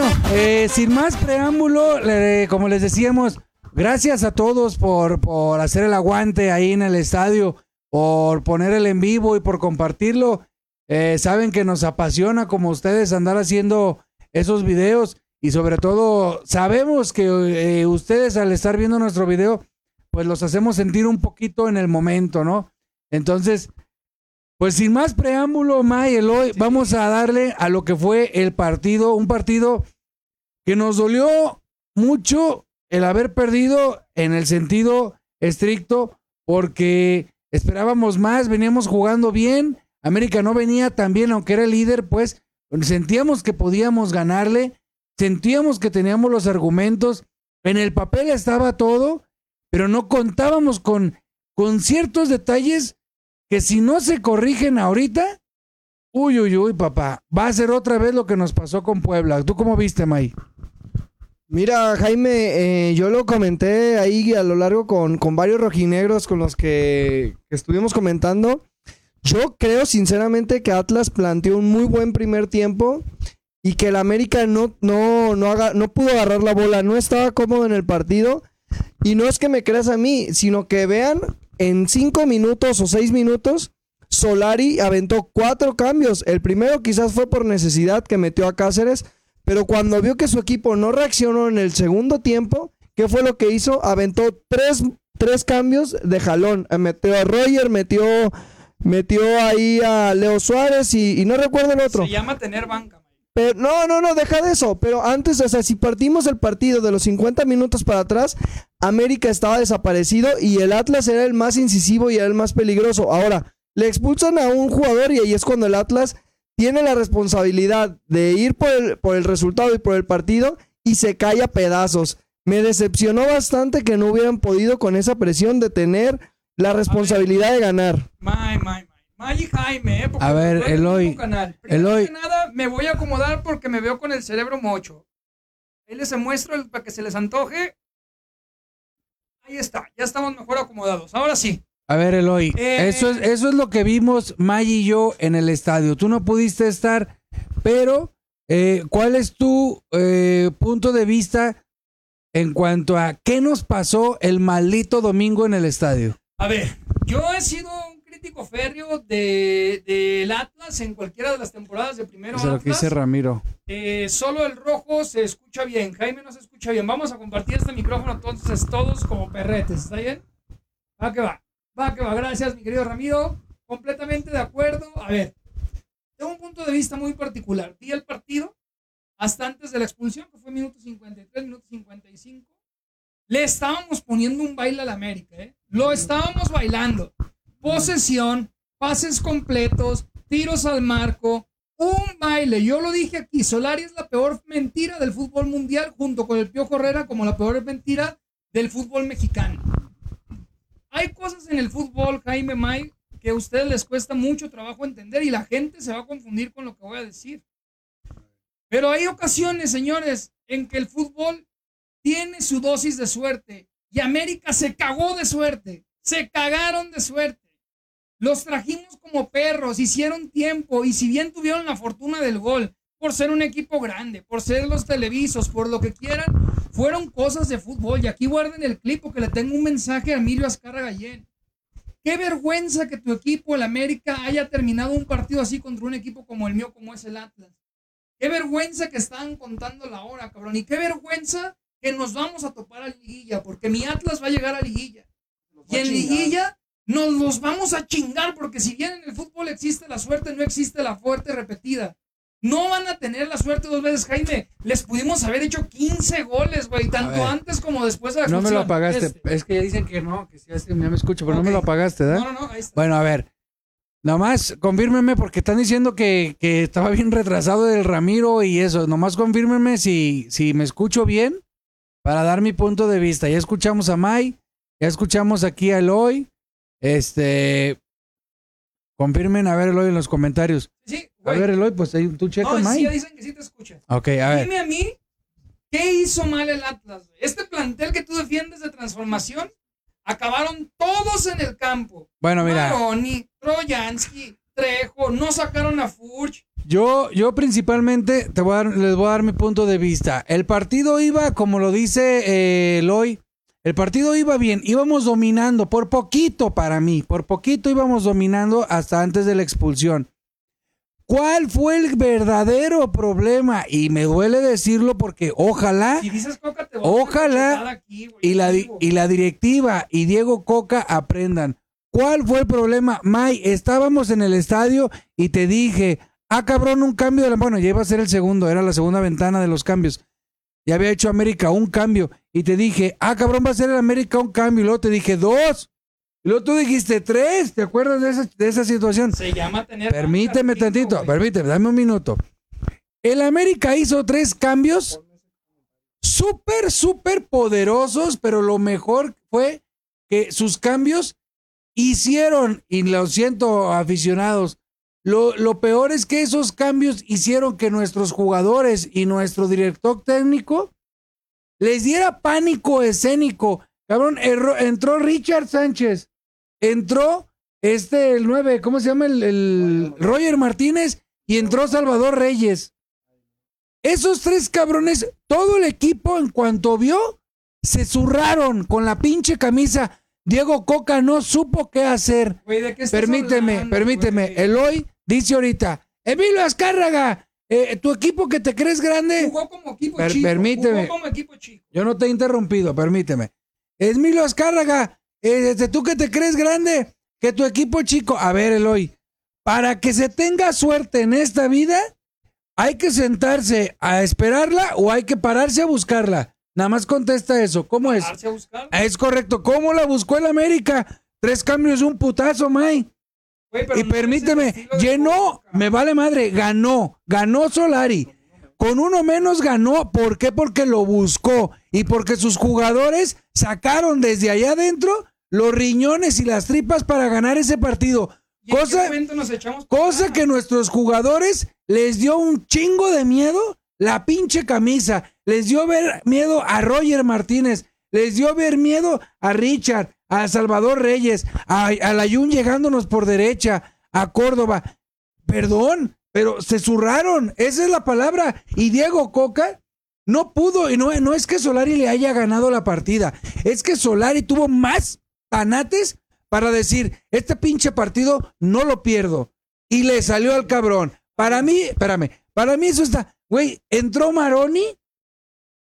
Bueno, eh, sin más preámbulo, como les decíamos, gracias a todos por, por hacer el aguante ahí en el estadio, por poner el en vivo y por compartirlo. Eh, saben que nos apasiona como ustedes andar haciendo esos videos y sobre todo sabemos que eh, ustedes al estar viendo nuestro video, pues los hacemos sentir un poquito en el momento, ¿no? Entonces, pues sin más preámbulo, May, Eloy, vamos a darle a lo que fue el partido, un partido que nos dolió mucho el haber perdido en el sentido estricto, porque esperábamos más, veníamos jugando bien, América no venía tan bien, aunque era el líder, pues sentíamos que podíamos ganarle, sentíamos que teníamos los argumentos, en el papel estaba todo, pero no contábamos con, con ciertos detalles que si no se corrigen ahorita, uy, uy, uy, papá, va a ser otra vez lo que nos pasó con Puebla. ¿Tú cómo viste, May? Mira, Jaime, eh, yo lo comenté ahí a lo largo con, con varios rojinegros con los que, estuvimos comentando. Yo creo sinceramente que Atlas planteó un muy buen primer tiempo y que el América no, no, no, haga- no pudo agarrar la bola, no estaba cómodo en el partido. Y no es que me creas a mí, sino que vean, en cinco minutos o seis minutos, Solari aventó cuatro cambios. El primero quizás fue por necesidad que metió a Cáceres, pero cuando vio que su equipo no reaccionó en el segundo tiempo, ¿qué fue lo que hizo? Aventó tres, tres cambios de jalón. Eh, Metió a Roger, metió, metió ahí a Leo Suárez y, y no recuerdo el otro. Se llama tener banca. Pero, no, no, no, deja de eso. Pero antes, o sea, si partimos el partido de los 50 minutos para atrás, América estaba desaparecido y el Atlas era el más incisivo y era el más peligroso. Ahora, le expulsan a un jugador y ahí es cuando el Atlas tiene la responsabilidad de ir por el, por el resultado y por el partido y se cae a pedazos. Me decepcionó bastante que no hubieran podido con esa presión de tener la responsabilidad de ganar. Y Jaime, ¿eh? Porque A ver, Eloy, canal. Eloy. que nada, me voy a acomodar porque me veo con el cerebro mocho. Ahí les muestro el- para que se les antoje. Ahí está, ya estamos mejor acomodados. Ahora sí. A ver, Eloy, Eh. eso, es, eso es lo que vimos May y yo en el estadio. Tú no pudiste estar, pero eh, ¿cuál es tu eh, punto de vista en cuanto a qué nos pasó el maldito domingo en el estadio? A ver, yo he sido crítico férreo de- del Atlas en cualquiera de las temporadas de primero Eso es lo que dice Ramiro. Eh, solo el rojo se escucha bien. Jaime no se escucha bien. Vamos a compartir este micrófono entonces todos como perretes. ¿Está bien? Va que va. Va que va. Gracias, mi querido Ramiro. Completamente de acuerdo. A ver, tengo un punto de vista muy particular. Vi el partido hasta antes de la expulsión, que fue minuto 53, minuto 55. Le estábamos poniendo un baile al América, ¿eh? Lo estábamos bailando. Posesión, pases completos, tiros al marco, un baile. Yo lo dije aquí, Solari es la peor mentira del fútbol mundial junto con el Piojo Herrera como la peor mentira del fútbol mexicano. Hay cosas en el fútbol, Jaime May, que a ustedes les cuesta mucho trabajo entender y la gente se va a confundir con lo que voy a decir. Pero hay ocasiones, señores, en que el fútbol tiene su dosis de suerte y América se cagó de suerte. Se cagaron de suerte. Los trajimos como perros, hicieron tiempo y si bien tuvieron la fortuna del gol, por ser un equipo grande, por ser los televisos, por lo que quieran, fueron cosas de fútbol. Y aquí guarden el clip porque le tengo un mensaje a Emilio Azcarra Gallén. Qué vergüenza que tu equipo, el América, haya terminado un partido así contra un equipo como el mío, como es el Atlas. Qué vergüenza que estaban contando la hora, cabrón. Y qué vergüenza que nos vamos a topar a liguilla, porque mi Atlas va a llegar a liguilla. Y en liguilla nos los vamos a chingar, porque si bien en el fútbol existe la suerte, no existe la fuerte repetida. No van a tener la suerte dos veces, Jaime. Les pudimos haber hecho 15 goles, güey, tanto ver. antes como después de la No me lo apagaste. Este. Es que ya dicen que no, que que ya me escucho, pero no me lo apagaste, ¿verdad? No, no, no, ahí está. Bueno, a ver. Nomás confírmenme porque están diciendo que, que estaba bien retrasado el Ramiro y eso. Nomás confírmenme si, si me escucho bien para dar mi punto de vista. Ya escuchamos a Mai, ya escuchamos aquí a Eloy. Este. Confirmen a ver Eloy en los comentarios. Sí, A ver Eloy, pues ahí tú checa, No, sí, ya dicen que sí te escucha. Ok, a ver. Dime a mí, ¿qué hizo mal el Atlas? güey? Este plantel que tú defiendes de transformación, acabaron todos en el campo. Bueno, mira. Maroni, Trojansky, Trejo, no sacaron a Furch. Yo, yo principalmente te voy a dar- les voy a dar mi punto de vista. El partido iba, como lo dice eh, Eloy, el partido iba bien, íbamos dominando, por poquito para mí, por poquito íbamos dominando hasta antes de la expulsión. ¿Cuál fue el verdadero problema? Y me duele decirlo porque ojalá Si dices Coca, te Ojalá aquí, y la, y la directiva y Diego Coca aprendan. ¿Cuál fue el problema? May, estábamos en el estadio y te dije, ah, cabrón, un cambio de la... Bueno, ya iba a ser el segundo, era la segunda ventana de los cambios. Ya había hecho América un cambio y te dije, ah, cabrón, va a ser el América un cambio. Y luego te dije, dos. Y luego tú dijiste tres. ¿Te acuerdas de esa, de esa situación? Se llama tener. Permíteme tantito, güey. permíteme, dame un minuto. El América hizo tres cambios súper, súper poderosos, pero lo mejor fue que sus cambios hicieron, y lo siento aficionados, lo, lo peor es que esos cambios hicieron que nuestros jugadores y nuestro director técnico les diera pánico escénico. Cabrón, entró Richard Sánchez, entró este, el 9, ¿cómo se llama? El, el Roger Martínez y entró Salvador Reyes. Esos tres cabrones, todo el equipo en cuanto vio, se zurraron con la pinche camisa. Diego Coca no supo qué hacer. Güey, ¿de qué estás Permíteme, hablando, permíteme. Eloy dice ahorita, Emilio Azcárraga, eh, tu equipo que te crees grande. Jugó como equipo Per- chico. permíteme. Jugó como equipo chico. Yo no te he interrumpido, permíteme. Emilio Azcárraga, eh, este, tú que te crees grande, que tu equipo chico. A ver, Eloy, para que se tenga suerte en esta vida, hay que sentarse a esperarla o hay que pararse a buscarla. Nada más contesta eso. ¿Cómo es? A. Es correcto. ¿Cómo la buscó el América? Tres cambios, un putazo, May. Y no permíteme, llenó, me vale madre, ganó, ganó Solari. Con uno menos ganó, ¿por qué? Porque lo buscó y porque sus jugadores sacaron desde allá adentro los riñones y las tripas para ganar ese partido. ¿Y en qué Cosa, nos cosa que nuestros jugadores les dio un chingo de miedo la pinche camisa, les dio ver miedo a Roger Martínez, les dio ver miedo a Richard, a Salvador Reyes, a, a Layún llegándonos por derecha, a Córdoba. Perdón, pero se zurraron, esa es la palabra. Y Diego Coca no pudo, y no, no es que Solari le haya ganado la partida, es que Solari tuvo más tanates para decir, este pinche partido no lo pierdo. Y le salió al cabrón. Para mí, espérame, para mí eso está, güey, entró Maroni,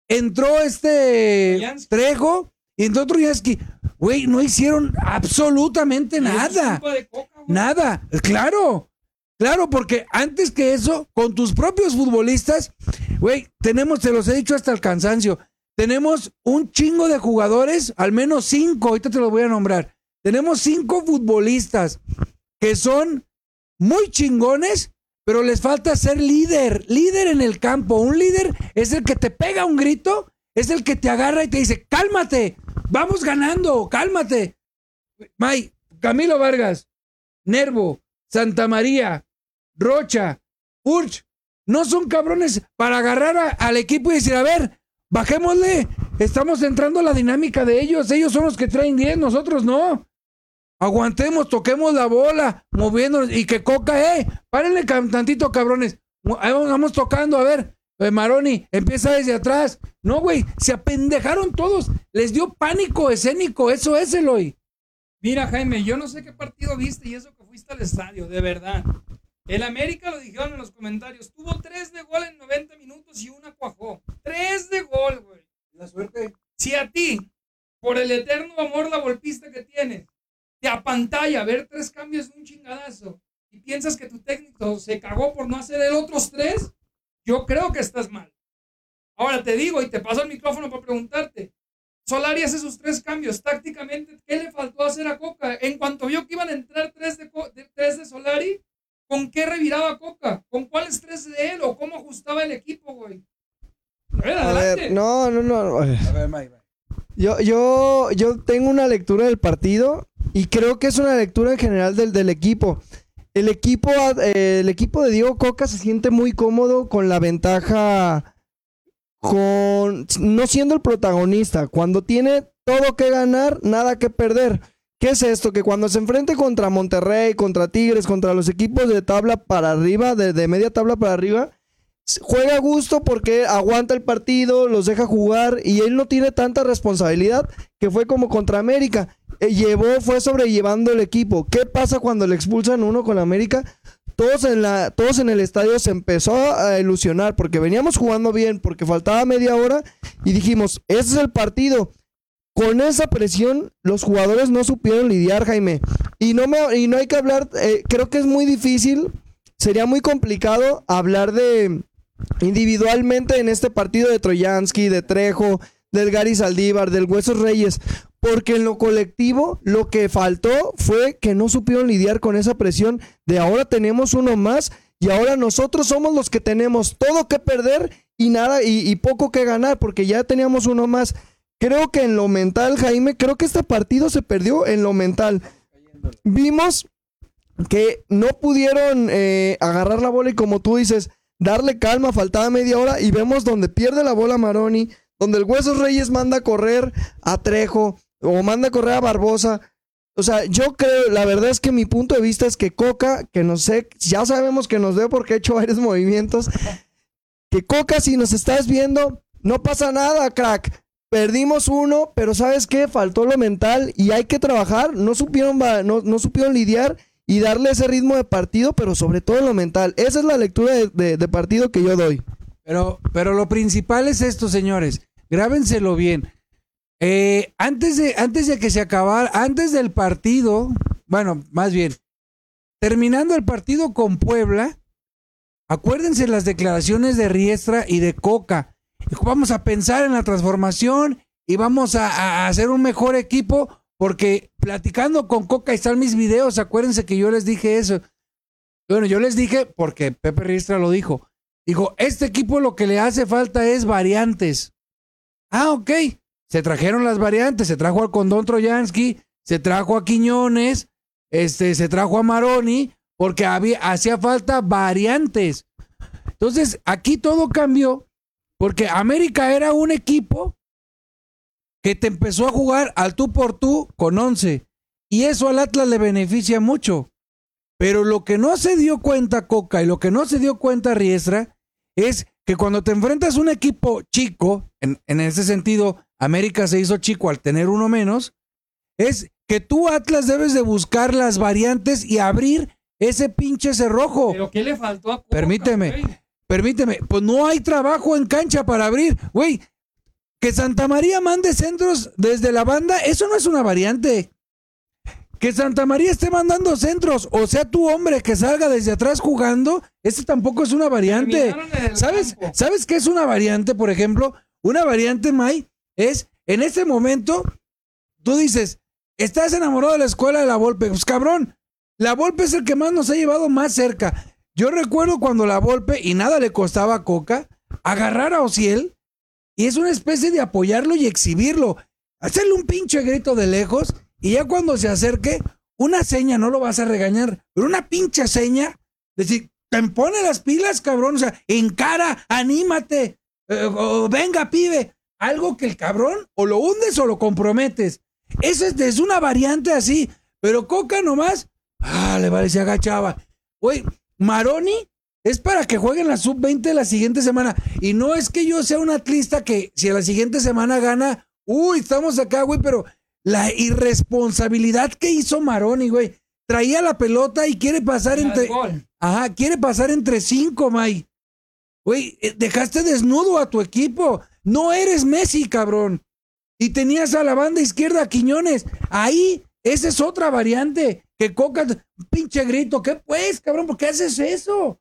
entró este. Trejo, y entró Troyansky. Güey, no hicieron absolutamente nada. Coca. Nada, claro. Claro, porque antes que eso, con tus propios futbolistas, güey, tenemos, te los he dicho hasta el cansancio, tenemos un chingo de jugadores, al menos cinco, ahorita te los voy a nombrar. Tenemos cinco futbolistas que son muy chingones, pero les falta ser líder, líder en el campo. Un líder es el que te pega un grito, es el que te agarra y te dice, cálmate, vamos ganando, cálmate. May, Camilo Vargas, Nervo, Santa María, Rocha, Urch, no son cabrones para agarrar al equipo y decir, a ver, bajémosle, estamos entrando a la dinámica de ellos, ellos son los que traen 10, nosotros no. Aguantemos, toquemos la bola, moviéndonos y que Coca, eh, párenle tantito, cabrones. Vamos tocando, a ver, eh, Maroni, empieza desde atrás. No, güey, se apendejaron todos, les dio pánico escénico, eso es, Eloy. Mira, Jaime, yo no sé qué partido viste y eso que fuiste al estadio, de verdad. El América, lo dijeron en los comentarios, tuvo tres de gol en 90 minutos y una cuajó. Tres de gol, güey. La suerte. Si a ti, por el eterno amor la golpista que tienes, te apantalla ver tres cambios de un chingadazo y piensas que tu técnico se cagó por no hacer el otros tres, yo creo que estás mal. Ahora te digo y te paso el micrófono para preguntarte. Solari hace sus tres cambios. Tácticamente, ¿qué le faltó hacer a Coca? En cuanto vio que iban a entrar tres de, de- tres de Solari, ¿con qué reviraba Coca? ¿Con cuáles tres de él? ¿O cómo ajustaba el equipo, güey? A ver, A adelante. ver, no, no, no. a ver. Yo, yo, yo tengo una lectura del partido y creo que es una lectura en general del, del equipo. El equipo, eh, el equipo de Diego Coca se siente muy cómodo con la ventaja, con no siendo el protagonista. Cuando tiene todo que ganar, nada que perder. ¿Qué es esto? Que cuando se enfrente contra Monterrey, contra Tigres, contra los equipos de tabla para arriba, de, de media tabla para arriba, juega a gusto porque aguanta el partido, los deja jugar y él no tiene tanta responsabilidad que fue como contra América. Eh, llevó, fue sobrellevando el equipo. ¿Qué pasa cuando le expulsan uno con América? Todos en, la, todos en el estadio se empezó a ilusionar porque veníamos jugando bien, porque faltaba media hora y dijimos, ese es el partido. Con esa presión, los jugadores no supieron lidiar, Jaime. Y no, me, y no hay que hablar, eh, creo que es muy difícil, sería muy complicado hablar de individualmente en este partido de Troyansky, de Trejo, del Gary Saldívar, del Huesos Reyes, porque en lo colectivo lo que faltó fue que no supieron lidiar con esa presión de ahora tenemos uno más y ahora nosotros somos los que tenemos todo que perder y nada y, poco que ganar porque ya teníamos uno más. Creo que en lo mental, Jaime, creo que este partido se perdió en lo mental. Vimos que no pudieron eh, agarrar la bola y como tú dices, darle calma, faltaba media hora y vemos donde pierde la bola Maroni, donde el Huesos Reyes manda a correr a Trejo o manda a correr a Barbosa. O sea, yo creo, la verdad es que mi punto de vista es que Coca, que no sé, ya sabemos que nos ve porque ha hecho varios movimientos, que Coca, si nos estás viendo, no pasa nada, crack. Perdimos uno, pero ¿sabes qué? Faltó lo mental y hay que trabajar. No supieron, no, no supieron lidiar y darle ese ritmo de partido, pero sobre todo lo mental. Esa es la lectura de, de- de partido que yo doy. Pero, pero lo principal es esto, señores. Grábenselo bien. Eh, antes, de, antes de que se acabara, antes del partido, bueno, más bien, terminando el partido con Puebla, acuérdense las declaraciones de Riestra y de Coca. Vamos a pensar en la transformación y vamos a, a hacer un mejor equipo, porque platicando con Coca están mis videos, acuérdense que yo les dije eso. Bueno, yo les dije, porque Pepe Riestra lo dijo. Dijo, este equipo lo que le hace falta es variantes. Ah, ok. Se trajeron las variantes, se trajo al Condón Troyansky, se trajo a Quiñones, este, se trajo a Maroni, porque había, hacía falta variantes. Entonces, aquí todo cambió, porque América era un equipo que te empezó a jugar al tú por tú con 11. Y eso al Atlas le beneficia mucho. Pero lo que no se dio cuenta Coca y lo que no se dio cuenta Riestra es que cuando te enfrentas a un equipo chico, en, en ese sentido, América se hizo chico al tener uno menos, es que tú Atlas debes de buscar las variantes y abrir ese pinche cerrojo. Pero ¿qué le faltó a Coca, Permíteme. güey? Permíteme, pues no hay trabajo en cancha para abrir. Güey, que Santa María mande centros desde la banda, eso no es una variante. Que Santa María esté mandando centros, o sea, tu hombre que salga desde atrás jugando, ese tampoco es una variante. ¿Sabes, campo. ¿Sabes qué es una variante, por ejemplo? Una variante, May, es en este momento, tú dices, estás enamorado de la escuela de la Volpe. Pues cabrón, la Volpe es el que más nos ha llevado más cerca. Yo recuerdo cuando la Volpe, y nada le costaba a Coca, agarrar a Ociel, y es una especie de apoyarlo y exhibirlo. Hacerle un pinche grito de lejos, y ya cuando se acerque, una seña, no lo vas a regañar, pero una pinche seña, decir, te pone las pilas, cabrón, o sea, encara, anímate, eh, venga, pibe, algo que el cabrón o lo hundes o lo comprometes. Eso es, es una variante así, pero Coca nomás, ah, le vale, se agachaba. Güey, Maroni es para que jueguen la sub-20 la siguiente semana. Y no es que yo sea un atlista que si a la siguiente semana gana, uy, estamos acá, güey, pero la irresponsabilidad que hizo Maroni, güey. Traía la pelota y quiere pasar entre. gol. Ajá, quiere pasar entre cinco, May. Güey, eh, dejaste desnudo a tu equipo. No eres Messi, cabrón. Y tenías a la banda izquierda Quiñones. Ahí, esa es otra variante. Que Coca, pinche grito. ¿Qué pues, cabrón? ¿Por qué haces eso?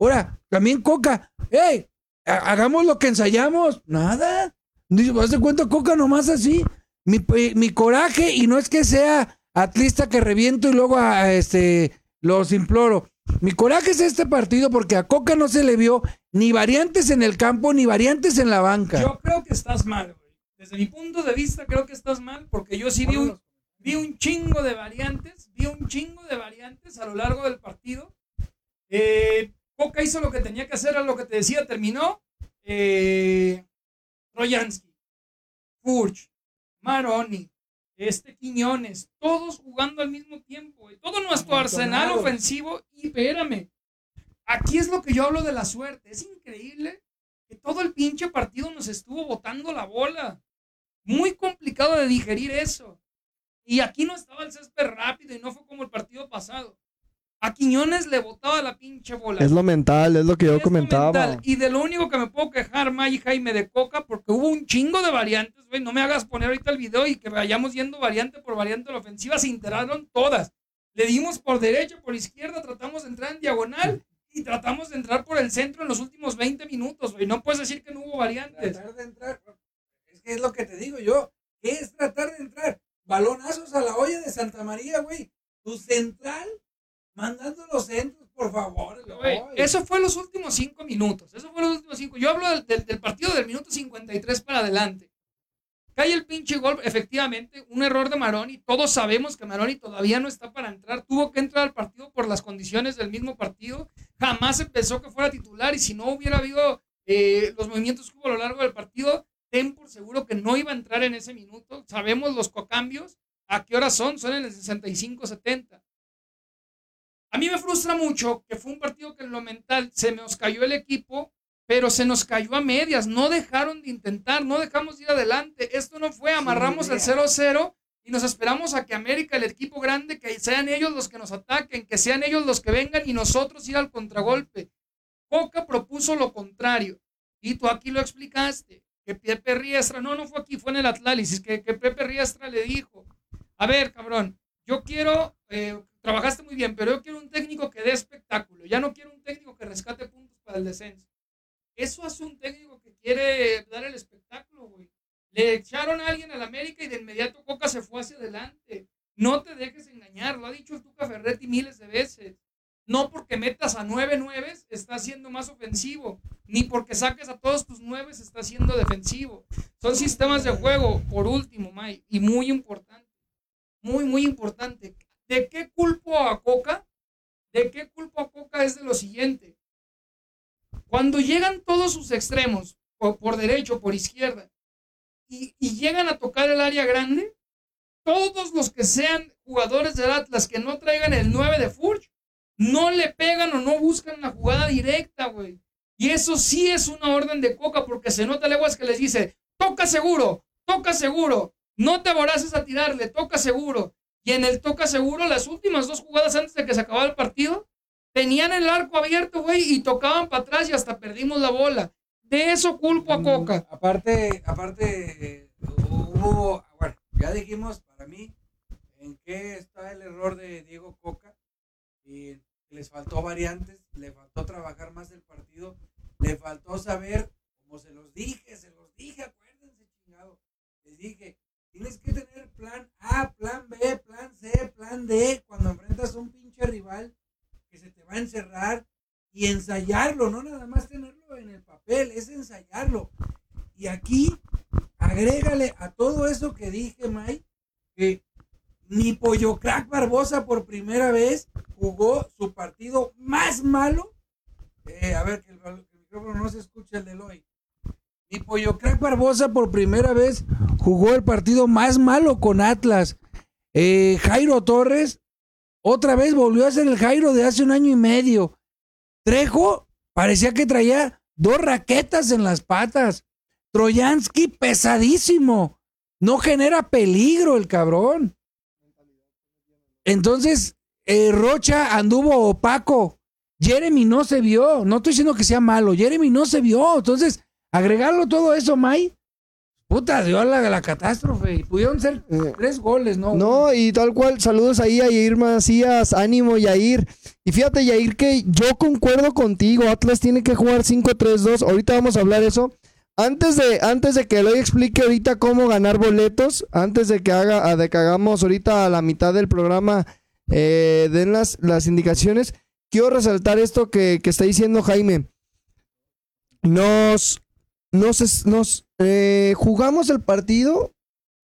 Ahora, también Coca. ¡Ey! ha- Hagamos lo que ensayamos. Nada. ¿Vas de cuenta Coca nomás así? Mi, mi coraje, y no es que sea atlista que reviento y luego a, a este los imploro. Mi coraje es este partido porque a Coca no se le vio ni variantes en el campo ni variantes en la banca. Yo creo que estás mal, güey. Desde mi punto de vista, creo que estás mal porque yo sí vi un, chingo de variantes, vi un chingo de variantes a lo largo del partido. Eh, Coca hizo lo que tenía que hacer, era lo que te decía, terminó. Eh, Troyansky, Furch, Maroni, este Quiñones, todos jugando al mismo tiempo, güey. todo nuestro arsenal ofensivo. Y espérame, aquí es lo que yo hablo de la suerte. Es increíble que todo el pinche partido nos estuvo botando la bola. Muy complicado de digerir eso. Y aquí no estaba el césped rápido y no fue como el partido pasado. A Quiñones le botaba la pinche bola. Es lo mental, es lo que yo Es comentaba. mental. Y de lo único que me puedo quejar, May y Jaime, de Coca, porque hubo un chingo de variantes, güey. No me hagas poner ahorita el video y que vayamos yendo variante por variante de la ofensiva. Se integraron todas. Le dimos por derecha, por izquierda, tratamos de entrar en diagonal y tratamos de entrar por el centro en los últimos 20 minutos, güey. No puedes decir que no hubo variantes. Tratar de entrar. Es que es lo que te digo yo. ¿Qué es tratar de entrar? Balonazos a la olla de Santa María, güey. Tu central mandando los centros, por favor. Eso fue los últimos cinco minutos. Eso fue los últimos cinco. Yo hablo del, del- del partido del minuto 53 para adelante. Cae el pinche gol, efectivamente, un error de Maroni. Todos sabemos que Maroni todavía no está para entrar. Tuvo que entrar al partido por las condiciones del mismo partido. Jamás se pensó que fuera titular y si no hubiera habido eh, los movimientos que hubo a lo largo del partido, ten por seguro que no iba a entrar en ese minuto. Sabemos los cambios. ¿A qué horas son? Son en el 65-70. A mí me frustra mucho que fue un partido que en lo mental se nos cayó el equipo, pero se nos cayó a medias. No dejaron de intentar, no dejamos de ir adelante. Esto no fue, amarramos el 0-0 y nos esperamos a que América, el equipo grande, que sean ellos los que nos ataquen, que sean ellos los que vengan y nosotros ir al contragolpe. Coca propuso lo contrario. Y tú aquí lo explicaste. Que Pepe Riestra, no, no fue aquí, fue en el Atlálisis, que, que Pepe Riestra le dijo, a ver, cabrón, yo quiero, eh, trabajaste muy bien, pero yo quiero un técnico que dé espectáculo. Ya no quiero un técnico que rescate puntos para el descenso. Eso hace un técnico que quiere dar el espectáculo, güey. Le echaron a alguien al América y de inmediato Coca se fue hacia adelante. No te dejes engañar, lo ha dicho el Tuca Ferretti miles de veces. No porque metas a nueve nueves está siendo más ofensivo, ni porque saques a todos tus nueves está siendo defensivo. Son sistemas de juego, por último, May, y muy importante. Muy, muy importante. ¿De qué culpo a Coca? ¿De qué culpo a Coca es de lo siguiente? Cuando llegan todos sus extremos, por, por derecho, por izquierda, y, llegan a tocar el área grande, todos los que sean jugadores del Atlas que no traigan el 9 de Furch, no le pegan o no buscan la jugada directa, güey. Y eso sí es una orden de coca, porque se nota leguas que les dice, toca seguro, toca seguro, no te aboraces a tirarle, toca seguro. Y en el toca seguro, las últimas dos jugadas antes de que se acabara el partido, tenían el arco abierto, güey, y tocaban para atrás y hasta perdimos la bola. De eso culpo a Coca. Mm, Aparte, aparte, eh, hubo, bueno, ya dijimos para mí en qué está el error de Diego Coca. Y les faltó variantes, le faltó trabajar más el partido, le faltó saber, como se los dije, se los dije, acuérdense, chingado. Les dije, tienes que tener plan A, plan B, plan C, plan D, cuando enfrentas a un pinche rival que se te va a encerrar y ensayarlo, no nada más tenerlo en el papel, es ensayarlo. Y aquí, agrégale a todo eso que dije, Mike, que ni Pollo Crack Barbosa por primera vez jugó su partido más malo. Eh, a ver, que el, micrófono no se escucha el de hoy. Ni Pollo Crack Barbosa por primera vez jugó el partido más malo con Atlas. Eh, Jairo Torres otra vez volvió a ser el Jairo de hace un año y medio. Trejo parecía que traía dos raquetas en las patas. Troyansky pesadísimo. No genera peligro el cabrón. Entonces, eh, Rocha anduvo opaco. Jeremy no se vio. No estoy diciendo que sea malo. Jeremy no se vio. Entonces, agregarlo todo eso, May. Puta, dio a la, la catástrofe. Y pudieron ser Eh, tres goles, ¿no? No, y tal cual, saludos ahí a Yair Macías, ánimo Yair. Y fíjate Yair que yo concuerdo contigo, Atlas tiene que jugar 5-3-2, ahorita vamos a hablar eso. Antes de, antes de que Eloy explique ahorita cómo ganar boletos, antes de que haga, de que hagamos ahorita a la mitad del programa, eh, den las, las indicaciones, quiero resaltar esto que, que está diciendo Jaime. Nos, nos, nos eh, jugamos el partido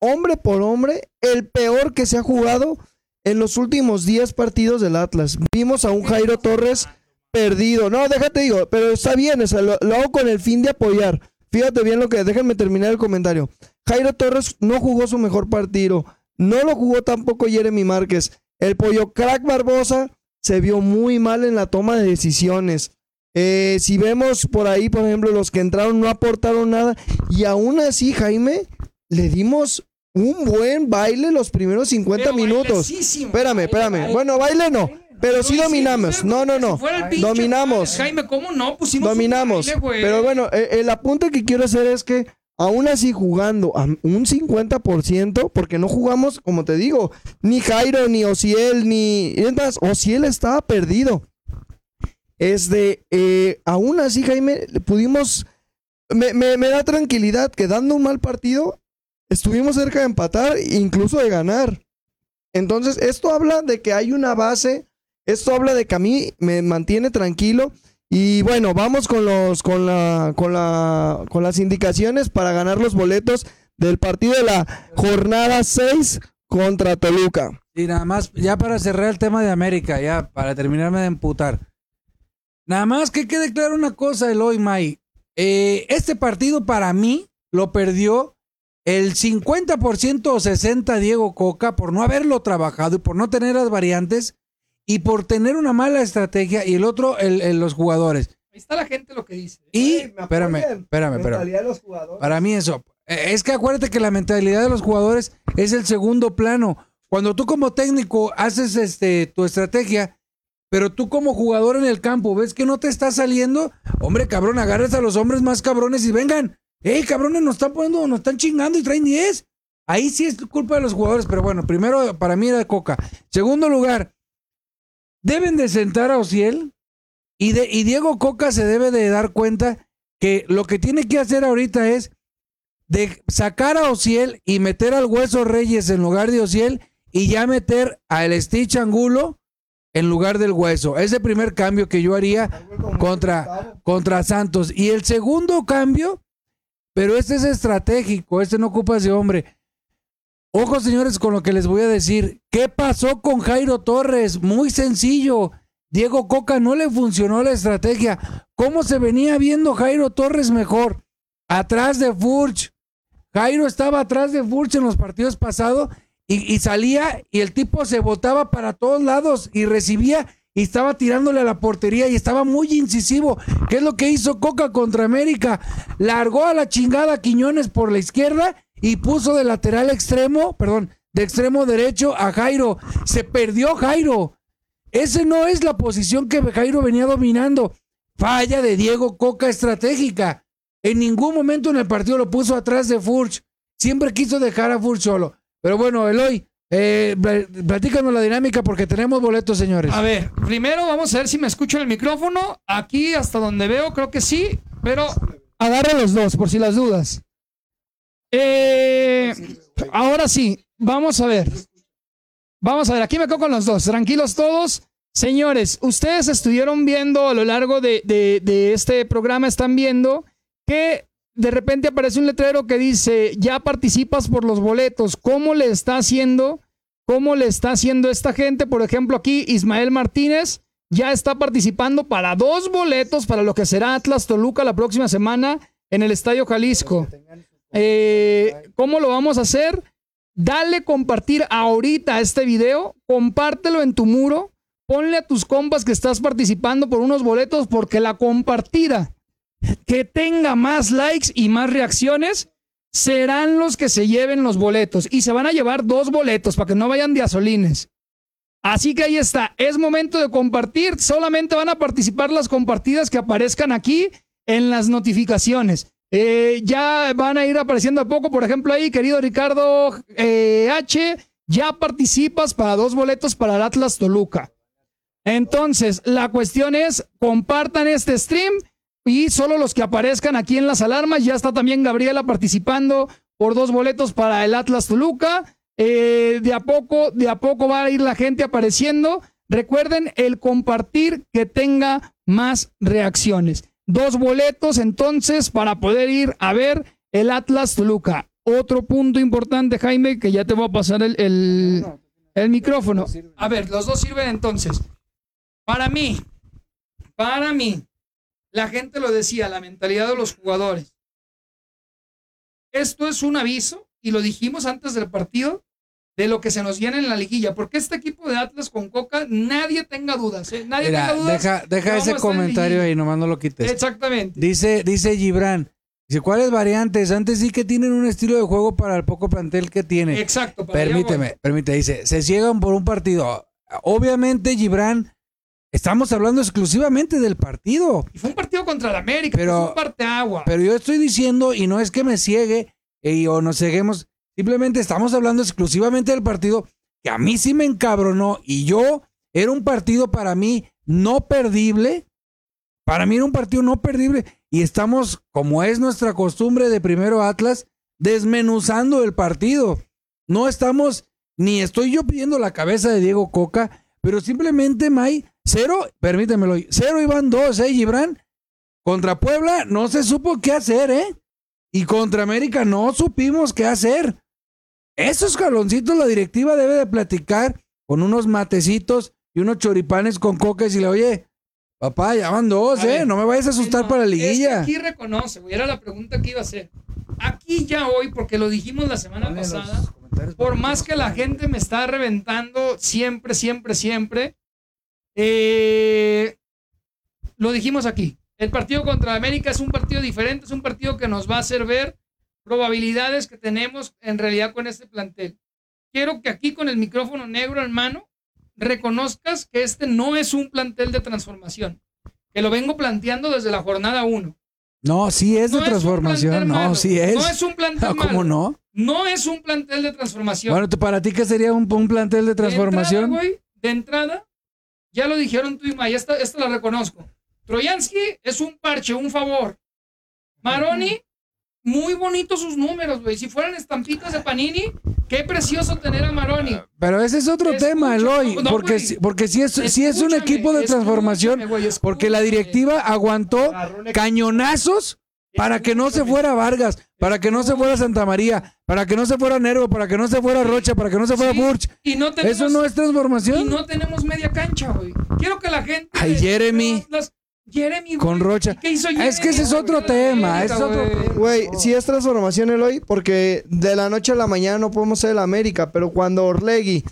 hombre por hombre, el peor que se ha jugado en los últimos 10 partidos del Atlas. Vimos a un Jairo Torres perdido. No, déjate digo, pero está bien, lo, lo hago con el fin de apoyar. Fíjate bien lo que, déjenme terminar el comentario. Jairo Torres no jugó su mejor partido. No lo jugó tampoco Jeremy Márquez. El pollo crack Barbosa se vio muy mal en la toma de decisiones. Eh, si vemos por ahí, por ejemplo, los que entraron no aportaron nada. Y aún así, Jaime, le dimos un buen baile los primeros 50 Pero minutos. Espérame, espérame. baile. Bueno, baile no. Pero sí dominamos. No, no, no. si el Dominamos. Jaime, ¿cómo no? Pusimos un Dominamos. baile. Pero bueno, eh, el apunte que quiero hacer es que aún así jugando a un 50%, porque no jugamos, como te digo, ni Jairo, ni Ociel, ni... Ociel estaba perdido. Es de... eh, aún así, Jaime, pudimos... Me, me- me da tranquilidad que dando un mal partido, estuvimos cerca de empatar, incluso de ganar. Entonces, esto habla de que hay una base, esto habla de que a mí me mantiene tranquilo. Y bueno, vamos con los con la con la con las indicaciones para ganar los boletos del partido de la jornada 6 contra Toluca. Y nada más, ya para cerrar el tema de América, ya para terminarme de emputar. Nada más que quede claro una cosa, Eloy May. Eh, este partido para mí lo perdió el 50% o 60% Diego Coca por no haberlo trabajado y por no tener las variantes y por tener una mala estrategia y el otro, el- el- los jugadores. Ahí está la gente lo que dice. Y, espérame, espérame. Mentalidad de los jugadores. Para mí eso. eh, Es que acuérdate que la mentalidad de los jugadores es el segundo plano. Cuando tú como técnico haces este tu estrategia, pero tú como jugador en el campo ves que no te está saliendo, hombre, cabrón, agarras a los hombres más cabrones y vengan. Ey, cabrones, nos están poniendo, nos están chingando y traen 10. Ahí sí es culpa de los jugadores, pero bueno, primero para mí era Coca. Segundo lugar, deben de sentar a Ociel y, de, y Diego Coca se debe de dar cuenta que lo que tiene que hacer ahorita es de sacar a Ociel y meter al Hueso Reyes en lugar de Ociel y ya meter al Stitch Angulo en lugar del Hueso. Es el primer cambio que yo haría contra, contra Santos. Y el segundo cambio, pero este es estratégico, este no ocupa ese hombre. Ojo, señores, con lo que les voy a decir. ¿Qué pasó con Jairo Torres? Muy sencillo. Diego Coca no le funcionó la estrategia. ¿Cómo se venía viendo Jairo Torres mejor? Atrás de Furch. Jairo estaba atrás de Furch en los partidos pasados y, salía y el tipo se botaba para todos lados y recibía y estaba tirándole a la portería y estaba muy incisivo. ¿Qué es lo que hizo Coca contra América? Largó a la chingada a Quiñones por la izquierda y puso de lateral extremo, perdón, de extremo derecho a Jairo. Se perdió Jairo. Ese no es la posición que Jairo venía dominando. Falla de Diego Coca estratégica. En ningún momento en el partido lo puso atrás de Furch. Siempre quiso dejar a Furch solo. Pero bueno, Eloy, eh, pl- platícanos la dinámica porque tenemos boletos, señores. A ver, primero vamos a ver si me escucho el micrófono. Aquí hasta donde veo, creo que sí, pero agarra los dos por si las dudas. Eh, ahora sí, vamos a ver. Vamos a ver, aquí me quedo con los dos. Tranquilos todos. Señores, ustedes estuvieron viendo a lo largo de, de- de este programa, están viendo que de repente aparece un letrero que dice, ya participas por los boletos. ¿Cómo le está haciendo? ¿Cómo le está haciendo esta gente? Por ejemplo, aquí Ismael Martínez ya está participando para dos boletos para lo que será Atlas Toluca la próxima semana en el Estadio Jalisco. Eh, ¿Cómo lo vamos a hacer? Dale compartir ahorita este video, compártelo en tu muro, ponle a tus compas que estás participando por unos boletos porque la compartida que tenga más likes y más reacciones serán los que se lleven los boletos y se van a llevar dos boletos para que no vayan de asolines. Así que ahí está, es momento de compartir, solamente van a participar las compartidas que aparezcan aquí en las notificaciones. Eh, ya van a ir apareciendo a poco, por ejemplo ahí, querido Ricardo eh, H, ya participas para dos boletos para el Atlas Toluca. Entonces, la cuestión es, compartan este stream y solo los que aparezcan aquí en las alarmas, ya está también Gabriela participando por dos boletos para el Atlas Toluca. Eh, de a poco, de a poco va a ir la gente apareciendo. Recuerden el compartir que tenga más reacciones. Dos boletos entonces para poder ir a ver el Atlas Toluca. Otro punto importante, Jaime, que ya te voy a pasar el, el, el micrófono. A ver, los dos sirven entonces. Para mí, para mí, la gente lo decía, la mentalidad de los jugadores. Esto es un aviso, y lo dijimos antes del partido, de lo que se nos viene en la liguilla. Porque este equipo de Atlas con Coca, nadie tenga dudas. ¿eh? Nadie Mira, tenga dudas. deja, ese comentario ahí, nomás no lo quites. Exactamente. Dice, dice Gibran, dice, ¿cuáles variantes? Antes sí que tienen un estilo de juego para el poco plantel que tiene. Exacto. para. Permíteme, permíteme, dice, se ciegan por un partido. Obviamente, Gibran, estamos hablando exclusivamente del partido. Y fue un partido contra el América. Pero- Pero, un parteagua. Pero yo estoy diciendo, y no es que me ciegue eh, o nos ceguemos, simplemente estamos hablando exclusivamente del partido que a mí sí me encabronó y yo era un partido para mí no perdible. Para mí era un partido no perdible y estamos, como es nuestra costumbre de primero Atlas, desmenuzando el partido. No estamos, ni estoy yo pidiendo la cabeza de Diego Coca, pero simplemente, May, cero, permítemelo, cero iban dos, ¿eh, Gibran? Contra Puebla no se supo qué hacer, ¿eh? Y contra América no supimos qué hacer. Esos jaloncitos la directiva debe de platicar con unos matecitos y unos choripanes con coca y decirle, oye, papá, ya van dos, A ¿eh? ver, no me vayas a asustar No, para la es que liguilla. aquí reconoce, güey. Era la pregunta que iba a hacer. Aquí ya hoy, porque lo dijimos la semana pasada, por más que la gente me está reventando siempre, siempre, siempre, eh, lo dijimos aquí. El partido contra América es un partido diferente, es un partido que nos va a hacer ver probabilidades que tenemos en realidad con este plantel. Quiero que aquí con el micrófono negro en mano reconozcas que este no es un plantel de transformación, que lo vengo planteando desde la jornada 1. No, sí es de No un transformación, no, malo. sí es. No es un plantel ¿Cómo malo. no? No es un plantel de transformación. Bueno, ¿tú- ¿para ti qué sería un, un plantel de transformación? De entrada, de entrada, ya lo dijeron tú y Maya, esta, esta la reconozco. Troyansky es un parche, un favor. Maroni, muy bonitos sus números, güey. Si fueran estampitas de Panini, qué precioso tener a Maroni. Pero ese es otro tema, Eloy, no, porque, güey. si- porque si es, si es un equipo de transformación, güey, porque la directiva aguantó cañonazos para que no se fuera Vargas, para que no se fuera Santa María, para que no se fuera Nervo, para que no se fuera Rocha, para que no se fuera Sí, Burch. Y no tenemos, Eso no es y transformación. no tenemos media cancha, güey. Quiero que la gente. Ay, Jeremy. Atlas- Jeremy, Con. Rocha. ¿Y ¿Qué hizo Es que ese es Jeremy, otro tema, es otro Güey. Güey, sí es transformación, Eloy, porque de la noche a la mañana no podemos ser el América, pero cuando Orlegui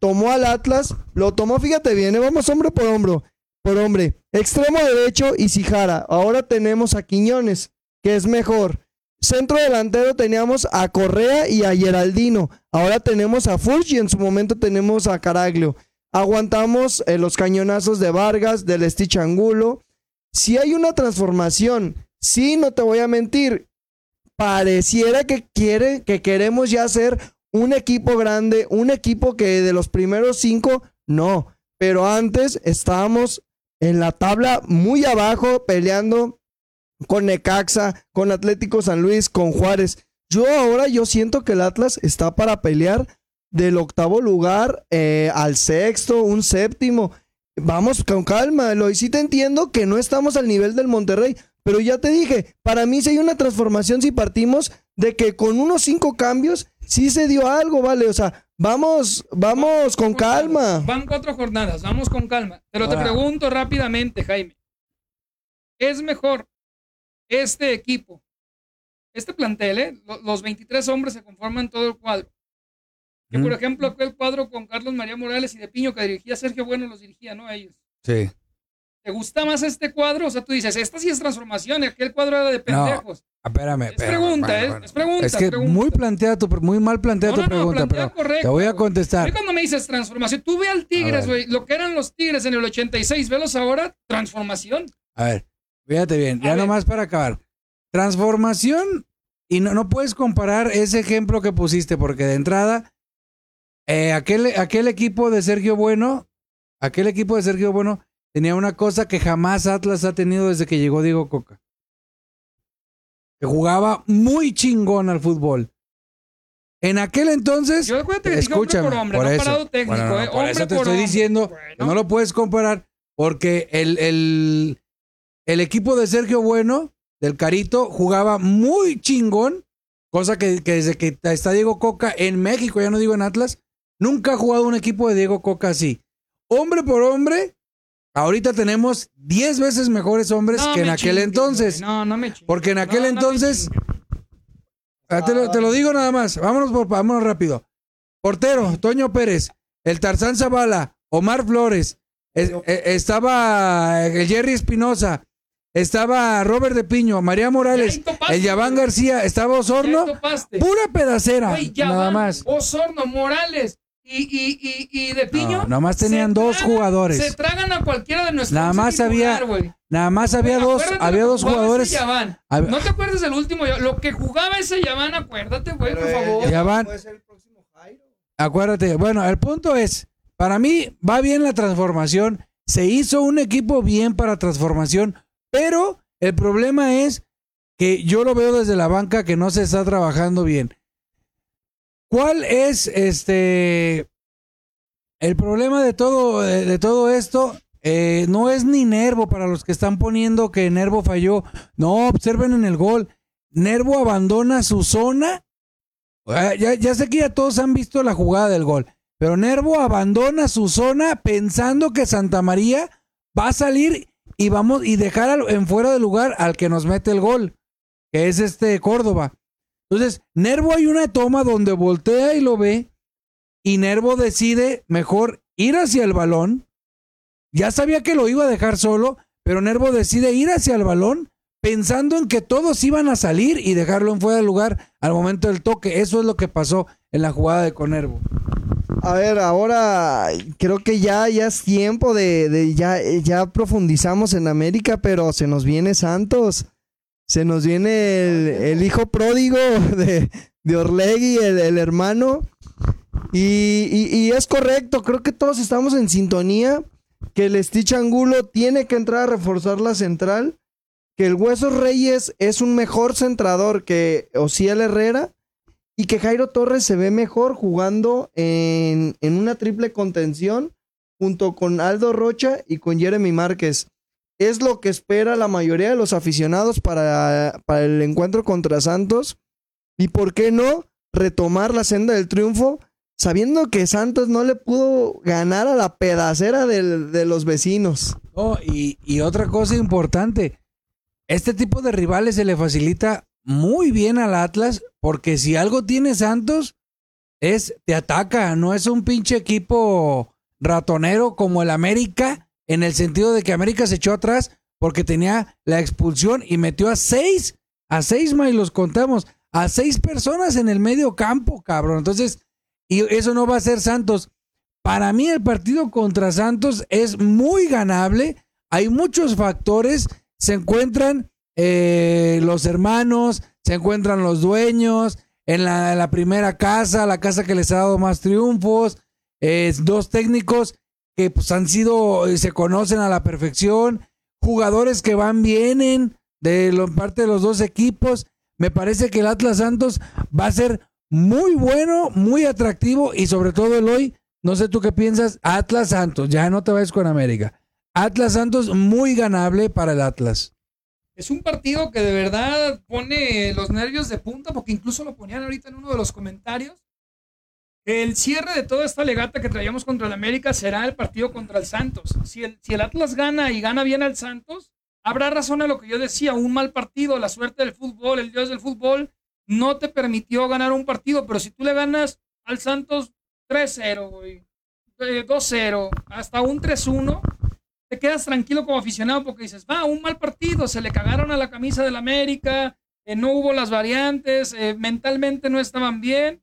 tomó al Atlas, lo tomó, fíjate bien, ¿eh? vamos hombre por hombro, por hombre. Extremo derecho y Sijara. Ahora tenemos a Quiñones, que es mejor. Centro delantero teníamos a Correa y a Geraldino. Ahora tenemos a Furch y en su momento tenemos a Caraglio. Aguantamos eh, los cañonazos de Vargas, del Stitch Angulo. Si hay una transformación, sí, no te voy a mentir, pareciera que quiere, que queremos ya ser un equipo grande, un equipo que de los primeros cinco, no. Pero antes estábamos en la tabla muy abajo, peleando con Necaxa, con Atlético San Luis, con Juárez. Yo ahora yo siento que el Atlas está para pelear del octavo lugar eh, al sexto, un séptimo. Vamos con calma, Eloy. Sí te entiendo que no estamos al nivel del Monterrey, pero ya te dije, para mí sí hay una transformación si partimos de que con unos cinco cambios sí se dio algo, ¿vale? O sea, vamos, vamos con calma. Van cuatro jornadas, vamos con calma. Pero te Ahora. pregunto rápidamente, Jaime. ¿Es mejor este equipo, este plantel, eh? Lo- los 23 hombres que conforman todo el cuadro? Que por ejemplo, aquel cuadro con Carlos María Morales y de Piño que dirigía Sergio Bueno los dirigía, ¿no? A ellos. Sí. ¿Te gusta más este cuadro? O sea, tú dices, esta sí es transformación, aquel cuadro era de pendejos. Espérame, Es espérame, pregunta, bueno, es- bueno. es pregunta, Es que pregunta. muy planteada tu, muy mal planteada No, tu no, no, pregunta, plantea pero correcto, te voy a contestar. Ve cuando me dices transformación, tú ve al Tigres, güey, lo que eran los Tigres en el 86, velos ahora, transformación. A ver, fíjate bien, ya nomás para acabar. Transformación, y no, no puedes comparar ese ejemplo que pusiste, porque de entrada, eh, aquel, aquel equipo de Sergio Bueno, aquel equipo de Sergio Bueno tenía una cosa que jamás Atlas ha tenido desde que llegó Diego Coca. Que jugaba muy chingón al fútbol. En aquel entonces, Yo que hombre escúchame, por hombre, por no eso. parado técnico, Bueno, no, eh, por hombre eso te por estoy hombre. diciendo Bueno, que no lo puedes comparar porque el, el, el equipo de Sergio Bueno, del Carito, jugaba muy chingón, cosa que, que desde que está Diego Coca en México, ya no digo en Atlas, nunca ha jugado un equipo de Diego Coca así. Hombre por hombre, ahorita tenemos 10 veces mejores hombres no que en aquel entonces. No, no me chingues. Porque en aquel No, entonces-. Ah, te, lo, te lo digo nada más, vámonos, por, vámonos rápido. portero, Toño Pérez, el Tarzán Zavala, Omar Flores, es- eh, estaba el Jerry Espinosa, estaba Robert de Piño, María Morales, topaste, el Yaván. García, estaba Osorno, pura pedacera, Güey, ya nada más. Osorno, Morales y, y, y, y de Piño. No, nada más tenían dos jugadores. Se tragan a cualquiera de nuestros. Nada más había-. Nada más había dos, había dos jugadores. Yaván. Hab- ¿No te acuerdas del último? Yaván? Lo que jugaba ese Yaván, acuérdate, güey, por eh, favor. Ya van. Puede ser el próximo Jairo. Acuérdate, bueno, el punto es, para mí va bien la transformación, se hizo un equipo bien para transformación, pero el problema es que yo lo veo desde la banca que no se está trabajando bien. ¿Cuál es este el problema de todo de, todo esto? Eh, no es ni Nervo para los que están poniendo que Nervo falló. No, observen en el gol. Nervo abandona su zona Ah, Ya, ya sé que ya todos han visto la jugada del gol, pero Nervo abandona su zona pensando que Santa María va a salir y vamos y dejar en fuera de lugar al que nos mete el gol, que es este Córdoba. Entonces, Nervo hay una toma donde voltea y lo ve y Nervo decide mejor ir hacia el balón. Ya sabía que lo iba a dejar solo, pero Nervo decide ir hacia el balón pensando en que todos iban a salir y dejarlo en fuera de lugar al momento del toque. Eso es lo que pasó en la jugada de Conervo. A ver, ahora creo que ya, ya es tiempo de, ya, ya profundizamos en América, pero se nos viene Santos. Se nos viene el, el hijo pródigo de, de Orlegui, el, el hermano. Y, y- es correcto, creo que todos estamos en sintonía. Que el Stitch Angulo tiene que entrar a reforzar la central. Que el Huesos Reyes es un mejor centrador que Ociel Herrera. Y que Jairo Torres se ve mejor jugando en, en una triple contención junto con Aldo Rocha y con Jeremy Márquez. Es lo que espera la mayoría de los aficionados para, para el encuentro contra Santos. Y por qué no retomar la senda del triunfo sabiendo que Santos no le pudo ganar a la pedacera de los vecinos. Oh, y, y otra cosa importante, este tipo de rivales se le facilita muy bien al Atlas, porque si algo tiene Santos, es te ataca, no es un pinche equipo ratonero como el América, en el sentido de que América se echó atrás porque tenía la expulsión y metió a seis, a seis, y los contamos, a seis personas en el medio campo, cabrón. Entonces, y eso no va a ser Santos. Para mí el partido contra Santos es muy ganable. Hay muchos factores. Se encuentran eh, los hermanos, se encuentran los dueños, en la, primera casa, la casa que les ha dado más triunfos, eh, dos técnicos que pues, han sido, eh, se conocen a la perfección, jugadores que van, vienen de lo- parte de los dos equipos. Me parece que el Atlas Santos va a ser muy bueno, muy atractivo y sobre todo el hoy, no sé tú qué piensas, Atlas Santos, ya no te vayas con América. Atlas Santos muy ganable para el Atlas. Es un partido que de verdad pone los nervios de punta, porque incluso lo ponían ahorita en uno de los comentarios. El cierre de toda esta legata que traíamos contra el América será el partido contra el Santos. Si el, Atlas gana y gana bien al Santos, habrá razón a lo que yo decía, un mal partido, la suerte del fútbol, el dios del fútbol, no te permitió ganar un partido, pero si tú le ganas al Santos 3-0, güey, eh, 2-0, hasta un 3-1, te quedas tranquilo como aficionado porque dices, va, un mal partido, se le cagaron a la camisa del América, eh, no hubo las variantes, eh, mentalmente no estaban bien.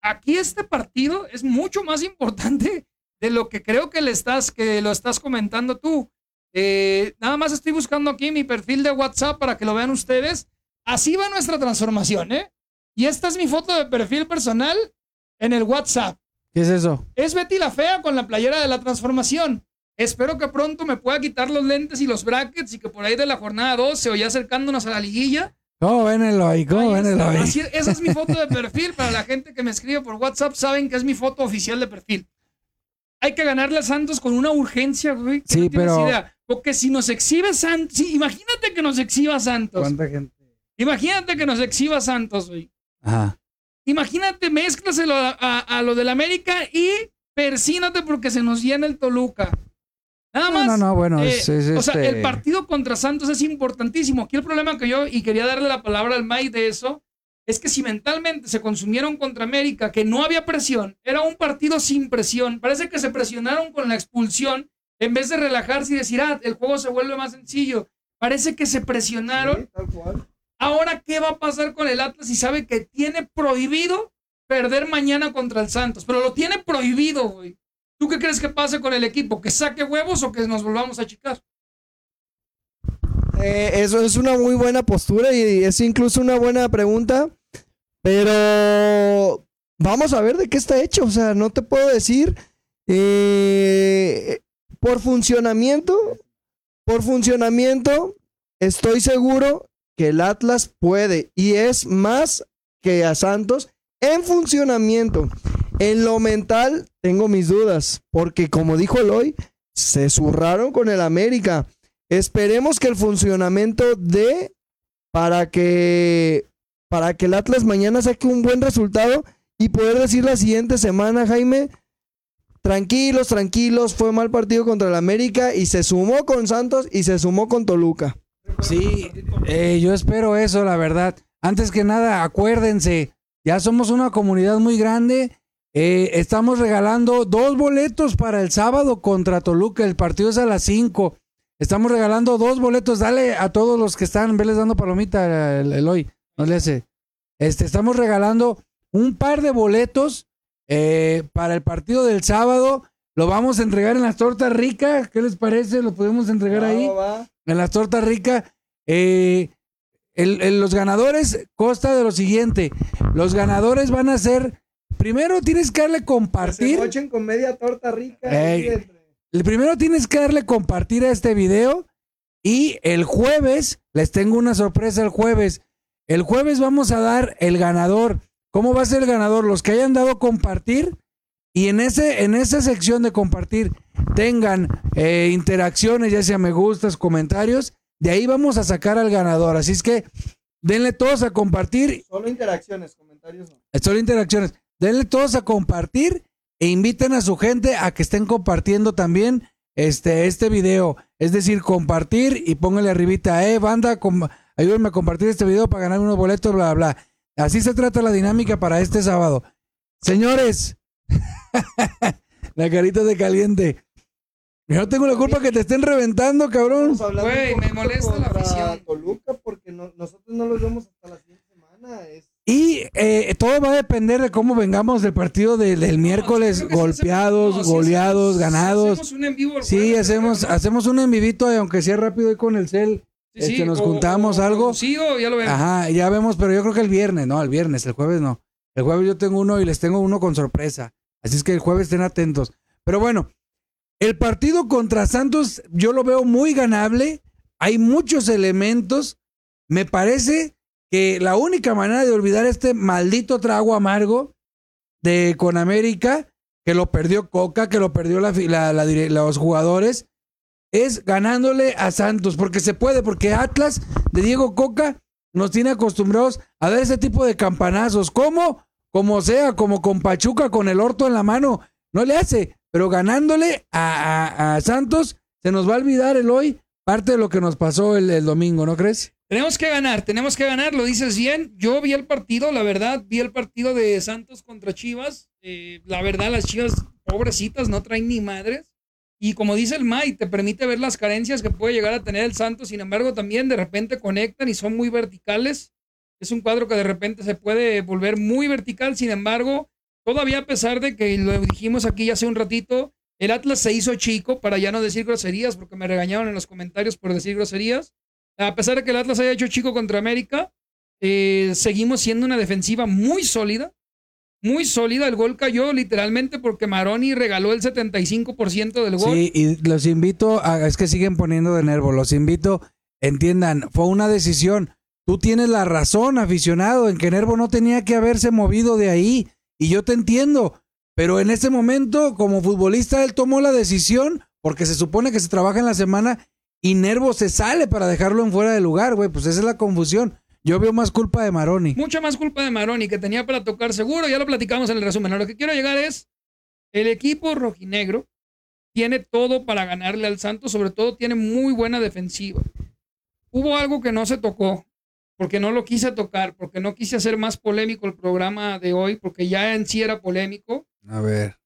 Aquí este partido es mucho más importante de lo que creo que le estás, que lo estás comentando tú. Eh, nada más estoy buscando aquí mi perfil de WhatsApp para que lo vean ustedes. Así va nuestra transformación, ¿eh? Y esta es mi foto de perfil personal en el WhatsApp. ¿Qué es eso? Es Betty la Fea con la playera de la transformación. Espero que pronto me pueda quitar los lentes y los brackets y que por ahí de la jornada 12 o ya acercándonos a la liguilla. ¿Cómo ven el hoy? ¿Cómo ahí ven el? Así- esa es mi foto de perfil. Para la gente que me escribe por WhatsApp, saben que es mi foto oficial de perfil. Hay que ganarle a Santos con una urgencia, güey. que Sí, no tienes pero- idea. Porque si nos exhibe Santos, sí, imagínate que nos exhiba Santos. ¿Cuánta gente? Imagínate que nos exhiba Santos, güey. Ajá. Imagínate, mézclaselo a, a, a lo del América y persínate porque se nos llena el Toluca. Nada No, más. no, no, bueno, eh, es- es O sea, este- el partido contra Santos es importantísimo. Aquí el problema que yo, y quería darle la palabra al Mike de eso, es que si mentalmente se consumieron contra América, que no había presión, era un partido sin presión. Parece que se presionaron con la expulsión en vez de relajarse y decir, ah, el juego se vuelve más sencillo. Parece que se presionaron. Ahora, ¿qué va a pasar con el Atlas si sabe que tiene prohibido perder mañana contra el Santos? Pero lo tiene prohibido, güey. ¿Tú qué crees que pase con el equipo? ¿Que saque huevos o que nos volvamos a achicar? Eh, eso es una muy buena postura y es incluso una buena pregunta, pero vamos a ver de qué está hecho. O sea, no te puedo decir eh, por funcionamiento, por funcionamiento, estoy seguro que el Atlas puede y es más que a Santos en funcionamiento. En lo mental tengo mis dudas, porque como dijo Eloy, se zurraron con el América. Esperemos que el funcionamiento dé para que para que el Atlas mañana saque un buen resultado y poder decir la siguiente semana, Jaime, tranquilos, tranquilos, fue mal partido contra el América y se sumó con Santos y se sumó con Toluca. Sí, eh, yo espero eso, la verdad. Antes que nada, acuérdense, ya somos una comunidad muy grande. Eh, estamos regalando dos boletos para el sábado contra Toluca. El partido es a las 5. Estamos regalando dos boletos. Dale a todos los que están, veles dando palomita el, hoy. No le hace. Este, estamos regalando un par de boletos eh, para el partido del sábado. Lo vamos a entregar en las tortas ricas. ¿Qué les parece? Lo podemos entregar ahí. En las tortas ricas. Eh, los ganadores consta de lo siguiente. Los ganadores van a ser. Primero tienes que darle compartir. Se con media torta rica. El primero tienes que darle compartir a este video y el jueves, les tengo una sorpresa el jueves. El jueves vamos a dar el ganador. ¿Cómo va a ser el ganador? Los que hayan dado compartir y en, ese, en esa sección de compartir tengan eh, interacciones, ya sea me gustas, comentarios, de ahí vamos a sacar al ganador. Así es que denle todos a compartir. Solo interacciones, comentarios no. Solo interacciones. Denle todos a compartir e inviten a su gente a que estén compartiendo también este, este video. Es decir, compartir y pónganle arribita, eh, banda, ayúdenme a compartir este video para ganar unos boletos, bla, bla. Así se trata la dinámica para este sábado. Señores, la carita de caliente. Yo no tengo la culpa que te estén reventando, cabrón. Güey, me molesta la afición. porque nosotros no los vemos hasta la siguiente semana. Es y eh, todo va a depender de cómo vengamos del partido del miércoles, golpeados, goleados, ganados. Hacemos un en vivo sí, hacemos, hacemos un en vivito, aunque sea rápido y con el cel. Sí, este, nos juntamos algo. Sí, ya lo vemos. Ajá, ya vemos, pero yo creo que el viernes, no, el viernes, el jueves no. El jueves yo tengo uno y les tengo uno con sorpresa. Así es que el jueves estén atentos. Pero bueno, el partido contra Santos yo lo veo muy ganable. Hay muchos elementos. Me parece que la única manera de olvidar este maldito trago amargo de con América, que lo perdió Coca, que lo perdió la, los jugadores, es ganándole a Santos, porque se puede, porque Atlas de Diego Coca nos tiene acostumbrados a dar ese tipo de campanazos. Como sea, como con Pachuca con el orto en la mano. No le hace, pero ganándole a, Santos, se nos va a olvidar el hoy parte de lo que nos pasó el domingo, ¿no crees? Tenemos que ganar, tenemos que ganar, lo dices bien. Yo vi el partido, la verdad, vi el partido de Santos contra Chivas. Eh, la verdad, las Chivas, pobrecitas, no traen ni madres. Y como dice el May, te permite ver las carencias que puede llegar a tener el Santos. Sin embargo, también de repente conectan y son muy verticales. Es un cuadro que de repente se puede volver muy vertical. Sin embargo, todavía a pesar de que lo dijimos aquí hace un ratito, el Atlas se hizo chico para ya no decir groserías, porque me regañaron en los comentarios por decir groserías a pesar de que el Atlas haya hecho chico contra América, eh, seguimos siendo una defensiva muy sólida. Muy sólida. El gol cayó literalmente porque Maroni regaló el 75% del gol. Sí, y los invito. Es que siguen poniendo de nervo. Los invito, entiendan, fue una decisión. Tú tienes la razón, aficionado, en que Nervo no tenía que haberse movido de ahí. Y yo te entiendo. Pero en ese momento, como futbolista, él tomó la decisión porque se supone que se trabaja en la semana y Nervo se sale para dejarlo en fuera de lugar, güey. Pues esa es la confusión. Yo veo más culpa de Maroni. Mucha más culpa de Maroni que tenía para tocar seguro. Ya lo platicamos en el resumen. lo que quiero llegar es, el equipo rojinegro tiene todo para ganarle al Santos. Sobre todo tiene muy buena defensiva. Hubo algo que no se tocó. porque no lo quise tocar, porque no quise hacer más polémico el programa de hoy, porque ya en sí era polémico. A ver.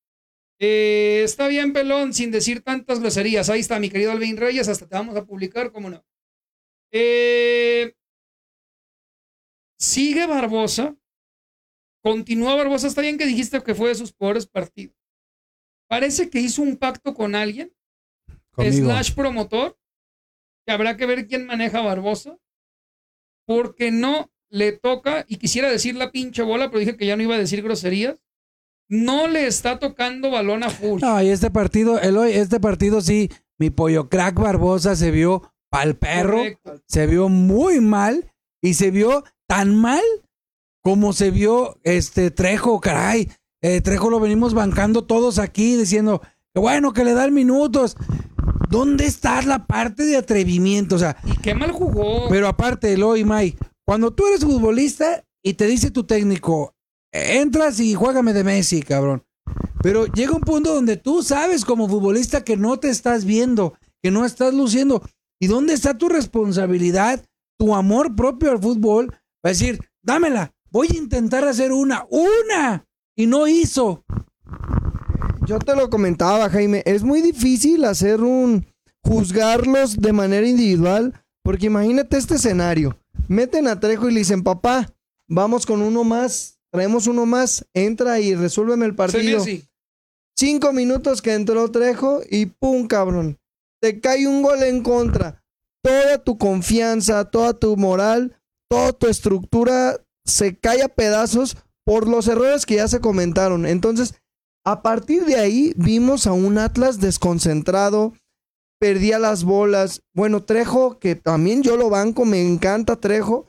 Eh, está bien, pelón, sin decir tantas groserías. Ahí está, mi querido Alvin Reyes, hasta te vamos a publicar, cómo no. Eh, sigue Barbosa. Continúa Barbosa. Está bien que dijiste que fue de sus peores partidos. Parece que hizo un pacto con alguien, Conmigo. slash promotor, que habrá que ver quién maneja a Barbosa, porque no le toca, y quisiera decir la pinche bola, pero dije que ya no iba a decir groserías, no le está tocando balón a Furch. No, y este partido, Eloy, este partido sí, mi pollo crack Barbosa se vio pa'l perro, Correcto. se vio muy mal y se vio tan mal como se vio este Trejo, caray. Eh, Trejo lo venimos bancando todos aquí diciendo que bueno que le dan minutos. ¿Dónde está la parte de atrevimiento? O sea, Y qué mal jugó. pero aparte, Eloy, May, cuando tú eres futbolista y te dice tu técnico, entras y juégame de Messi, cabrón. Pero llega un punto donde tú sabes como futbolista que no te estás viendo, que no estás luciendo. ¿Y dónde está tu responsabilidad, tu amor propio al fútbol? Va a decir, dámela, voy a intentar hacer una, una. Y no hizo. Yo te lo comentaba, Jaime, es muy difícil hacer un juzgarlos de manera individual, porque imagínate este escenario. Meten a Trejo y le dicen, papá, vamos con uno más, traemos uno más, entra y resuélveme el partido. Cinco minutos que entró Trejo y pum, cabrón. Te cae un gol en contra. Toda tu confianza, toda tu moral, toda tu estructura se cae a pedazos por los errores que ya se comentaron. Entonces, a partir de ahí vimos a un Atlas desconcentrado, perdía las bolas. Bueno, Trejo, que también yo lo banco, me encanta Trejo,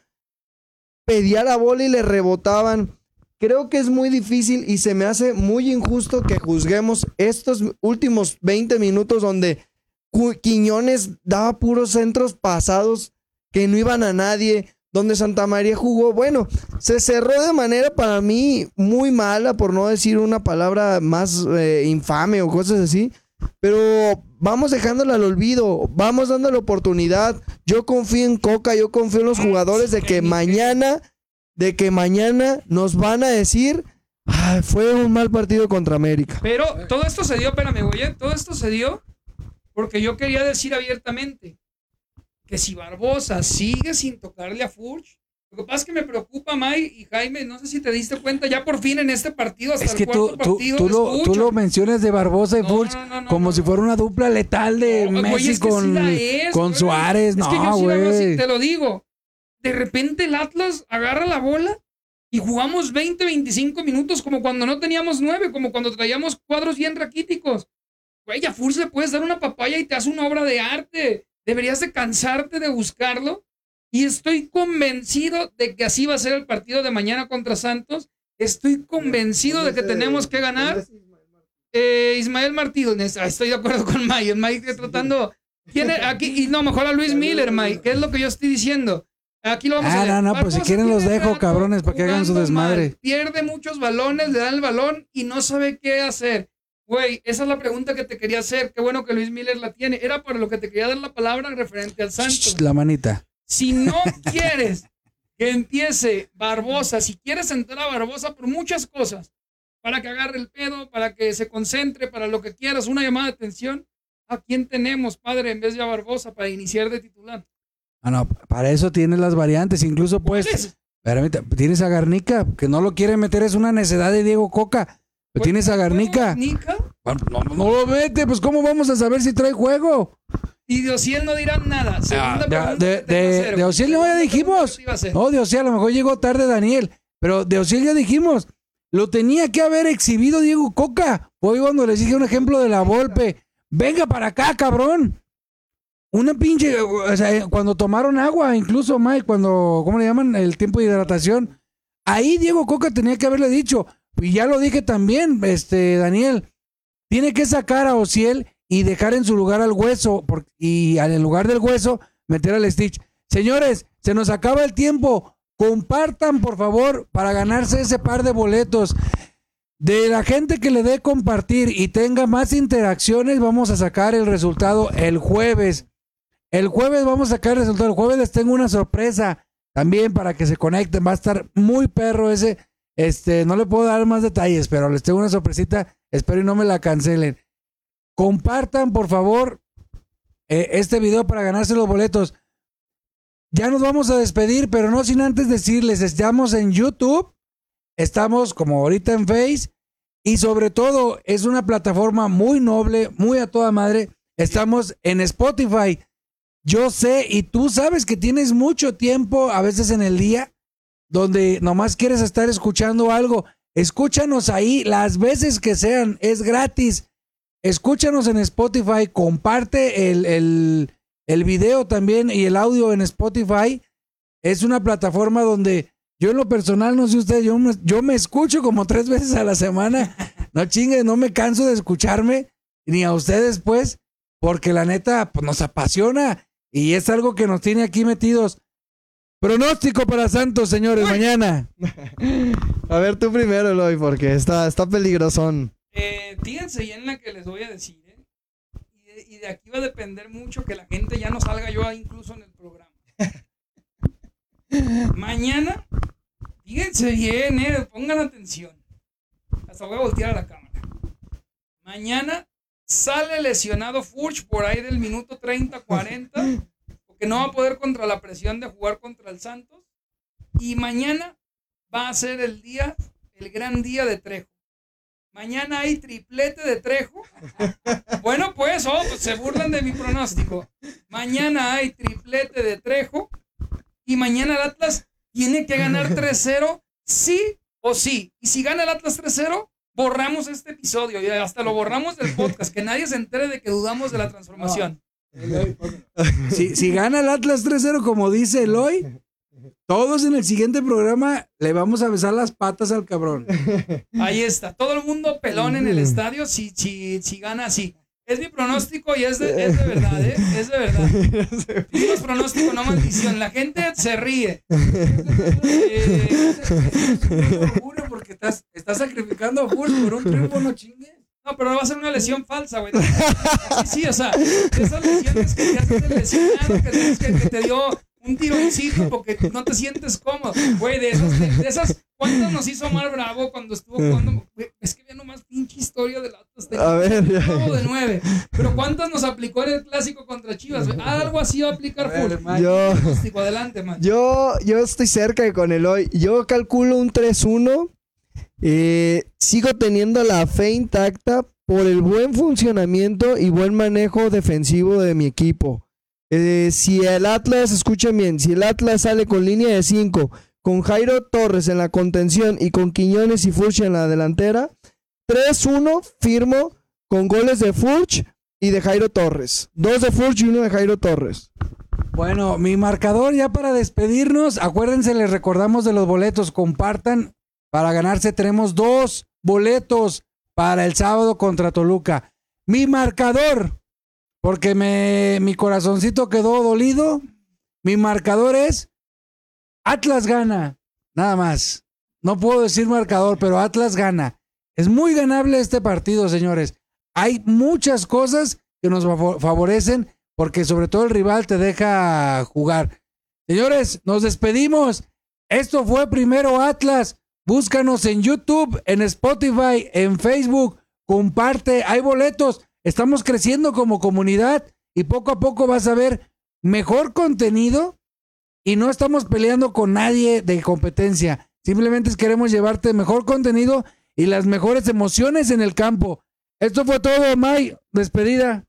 pedía la bola y le rebotaban. Creo que es muy difícil y se me hace muy injusto que juzguemos estos últimos 20 minutos donde Quiñones daba puros centros pasados que no iban a nadie, donde Santa María jugó. Bueno, se cerró de manera para mí muy mala, por no decir una palabra más eh, infame o cosas así. Pero vamos dejándole al olvido, vamos dándole oportunidad. Yo confío en Coca, yo confío en los jugadores de que mañana, de que mañana nos van a decir, "Ay, fue un mal partido contra América. Pero todo esto se dio, espérame, güey, ¿eh? todo esto se dio porque yo quería decir abiertamente que si Barbosa sigue sin tocarle a Furch, lo que pasa es que me preocupa, May y Jaime, no sé si te diste cuenta, ya por fin en este partido, hasta Es que el tú, cuarto tú, partido, tú lo, tú lo mencionas de Barbosa y No, Furch no, no, no, como no, si no. fuera una dupla letal de No, güey, Messi es que sí con, la es, con güey. Suárez. Es No, que yo sí la veo así, güey. te lo digo. De repente el Atlas agarra la bola y jugamos 20, 25 minutos como cuando no teníamos nueve, como cuando traíamos cuadros bien raquíticos. Güey, a Furch le puedes dar una papaya y te hace una obra de arte. Deberías de cansarte de buscarlo. Y estoy convencido de que así va a ser el partido de mañana contra Santos. Estoy convencido de que tenemos que ganar. Eh, Ismael Martínez, ah, estoy de acuerdo con Mike. Mike tratando. Tiene aquí, y no, mejor a Luis Miller, Mike. ¿Qué es lo que yo estoy diciendo? Aquí lo vamos Ah, a leer. no, no, pues si quieren los dejo, cabrones, para que hagan su desmadre. mal. Pierde muchos balones, le dan el balón y no sabe qué hacer. Güey, esa es la pregunta que te quería hacer. Qué bueno que Luis Miller la tiene. Era por lo que te quería dar la palabra referente al Santos. La manita. Si no quieres que empiece Barbosa, si quieres entrar a Barbosa por muchas cosas, para que agarre el pedo, para que se concentre, para lo que quieras, una llamada de atención, ¿a quién tenemos, padre, en vez de a Barbosa para iniciar de titular? Ah, no, para eso tienes las variantes. Incluso, pues, tienes a Garnica, que no lo quiere meter, es una necedad de Diego Coca. Pero tienes a Garnica. Garnica. No, no lo mete, pues, ¿cómo vamos a saber si trae juego? Y de Ociel no dirán nada. Segunda Ah, pregunta de, de, de. Ociel no ya dijimos. No, de Ociel, a lo mejor llegó tarde Daniel. Pero de Ociel ya dijimos. Lo tenía que haber exhibido Diego Coca. Fue cuando les dije un ejemplo de la Volpe. Venga para acá, cabrón. Una pinche, o sea, cuando tomaron agua, incluso Mike, cuando, ¿cómo le llaman? El tiempo de hidratación. Ahí Diego Coca tenía que haberle dicho, y ya lo dije también, este, Daniel, tiene que sacar a Ociel y dejar en su lugar al hueso, y al lugar del hueso, meter al Stitch. Señores, se nos acaba el tiempo. Compartan, por favor, para ganarse ese par de boletos. De la gente que le dé compartir y tenga más interacciones, vamos a sacar el resultado el jueves. El jueves vamos a sacar el resultado. El jueves les tengo una sorpresa. también para que se conecten. Va a estar muy perro ese. Este, no le puedo dar más detalles, pero les tengo una sorpresita. Espero y no me la cancelen. Compartan, por favor, eh, este video para ganarse los boletos. Ya nos vamos a despedir, pero no sin antes decirles, estamos en YouTube, estamos como ahorita en Face y sobre todo es una plataforma muy noble, muy a toda madre. Estamos en Spotify. Yo sé y tú sabes que tienes mucho tiempo a veces en el día donde nomás quieres estar escuchando algo. Escúchanos ahí las veces que sean, es gratis. Escúchanos en Spotify, comparte el, el, el video también y el audio en Spotify. Es una plataforma donde yo en lo personal, no sé usted, yo, me- yo me escucho como tres veces a la semana. No chingue, no me canso de escucharme, ni a ustedes pues, porque la neta pues, nos apasiona y es algo que nos tiene aquí metidos. Pronóstico para Santos, señores, Uy. mañana. A ver, tú primero, Eloy, porque está, está peligrosón. Eh, fíjense bien la que les voy a decir, ¿eh? Y de, y de aquí va a depender mucho que la gente ya no salga yo ahí incluso en el programa. Mañana, fíjense bien, ¿eh? Pongan atención. Hasta voy a voltear a la cámara. Mañana sale lesionado Furch por ahí del minuto 30-40, porque no va a poder contra la presión de jugar contra el Santos. Y mañana va a ser el día, el gran día de Trejo. Mañana hay triplete de Trejo. Bueno, pues, oh, pues se burlan de mi pronóstico. Mañana hay triplete de Trejo. Y mañana el Atlas tiene que ganar 3-0, sí o sí. Y si gana el Atlas 3-0, borramos este episodio y hasta lo borramos del podcast. Que nadie se entere de que dudamos de la transformación. Si, si gana el Atlas 3-0, como dice Eloy, todos en el siguiente programa le vamos a besar las patas al cabrón. Ahí está. Todo el mundo pelón en el estadio si, si, si gana así. Es mi pronóstico y es de, es de verdad, ¿eh? Es de verdad. No es pronóstico, no maldición. La gente se ríe. Eh, Juro, porque estás, estás sacrificando a Furs por un triunfo, no chingue. no, pero va a ser una lesión falsa, güey. Sí, sí, o sea, esas lesiones que te hacen lesionado, que, que- que te dio un tironcito porque no te sientes cómodo. Güey, de esas, de, de esas, ¿cuántas nos hizo Omar Bravo cuando estuvo jugando? Es que ve nomás pinche historia del Atlas. A ver, ya. De nueve. Pero ¿cuántas nos aplicó en el clásico contra Chivas? Algo así va a aplicar A ver, Full. Mike. Yo, Adelante, man. yo, yo estoy cerca con Eloy. Yo calculo un 3-1. Eh, sigo teniendo la fe intacta por el buen funcionamiento y buen manejo defensivo de mi equipo. Eh, si el Atlas, escuchen bien, si el Atlas sale con línea de 5, con Jairo Torres en la contención y con Quiñones y Furch en la delantera, 3-1 firmo con goles de Furch y de Jairo Torres. Dos de Furch y uno de Jairo Torres. Bueno, mi marcador ya para despedirnos. Acuérdense, les recordamos de los boletos. Compartan para ganarse. Tenemos dos boletos para el sábado contra Toluca. Mi marcador, porque me, mi corazoncito quedó dolido. Mi marcador es Atlas gana. Nada más. No puedo decir marcador, pero Atlas gana. Es muy ganable este partido, señores. Hay muchas cosas que nos favor- favorecen porque sobre todo el rival te deja jugar. Señores, nos despedimos. Esto fue primero Atlas. Búscanos en YouTube, en Spotify, en Facebook. Comparte, hay boletos. Estamos creciendo como comunidad y poco a poco vas a ver mejor contenido y no estamos peleando con nadie de competencia. Simplemente queremos llevarte mejor contenido y las mejores emociones en el campo. Esto fue todo, May. Despedida.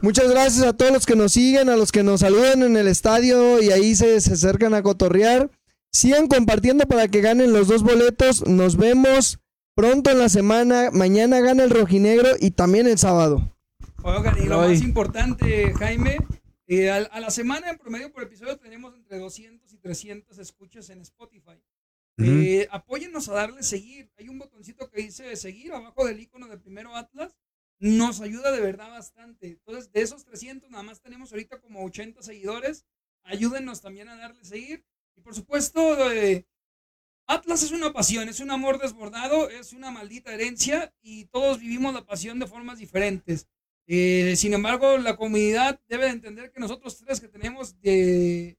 Muchas gracias a todos los que nos siguen, a los que nos saludan en el estadio y ahí se, se acercan a cotorrear. Sigan compartiendo para que ganen los dos boletos. Nos vemos pronto en la semana. Mañana gana el rojinegro y también el sábado. Oigan, y lo Ay. más importante, Jaime, eh, a, la semana en promedio por episodio tenemos entre 200 y 300 escuchas en Spotify. Eh, apóyennos a darle seguir. Hay un botoncito que dice seguir abajo del icono de Primero Atlas. Nos ayuda de verdad bastante. Entonces, de esos 300, nada más tenemos ahorita como 80 seguidores. Ayúdenos también a darle seguir. Y por supuesto, eh, Atlas es una pasión, es un amor desbordado, es una maldita herencia y todos vivimos la pasión de formas diferentes. Eh, sin embargo, la comunidad debe de entender que nosotros tres que tenemos de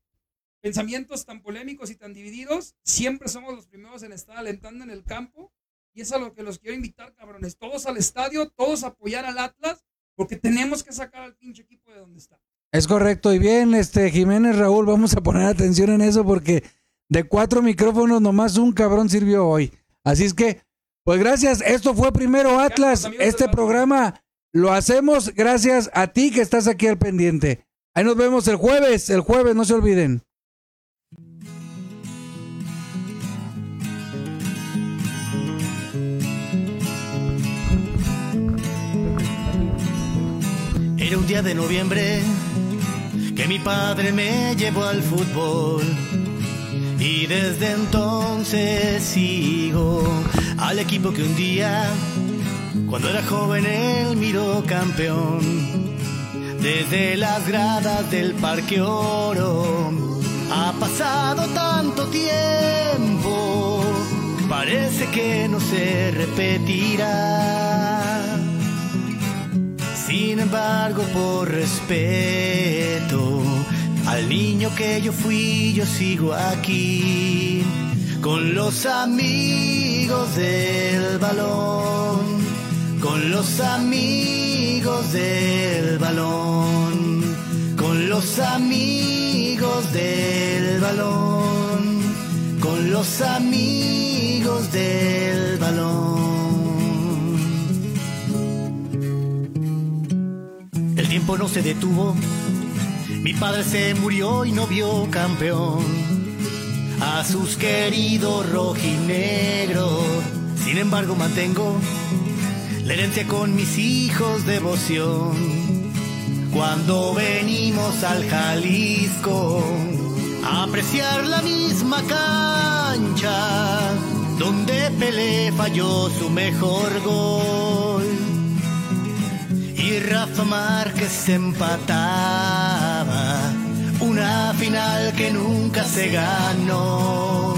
pensamientos tan polémicos y tan divididos, siempre somos los primeros en estar alentando en el campo. Y es a lo que los quiero invitar, cabrones. Todos al estadio, todos a apoyar al Atlas, porque tenemos que sacar al pinche equipo de donde está. Es correcto. Y bien, este Jiménez Raúl, vamos a poner atención en eso porque de cuatro micrófonos nomás un cabrón sirvió hoy. Así es que, pues gracias. Esto fue primero Atlas. amigos Este programa lo hacemos gracias a ti que estás aquí al pendiente. Ahí nos vemos el jueves. El jueves, no se olviden. Era un día de noviembre que mi padre me llevó al fútbol. Y desde entonces sigo al equipo que un día, cuando era joven, él miró campeón. Desde las gradas del Parque Oro ha pasado tanto tiempo, parece que no se repetirá. Sin embargo, por respeto al niño que yo fui, yo sigo aquí con los amigos del balón, con los amigos del balón, con los amigos del balón, con los amigos del balón. El tiempo no se detuvo. Mi padre se murió y no vio campeón. A sus queridos rojinegros. Sin embargo, mantengo la herencia con mis hijos devoción. Cuando venimos al Jalisco a apreciar la misma cancha donde Pelé falló su mejor gol y Rafa Márquez empataba una final que nunca se ganó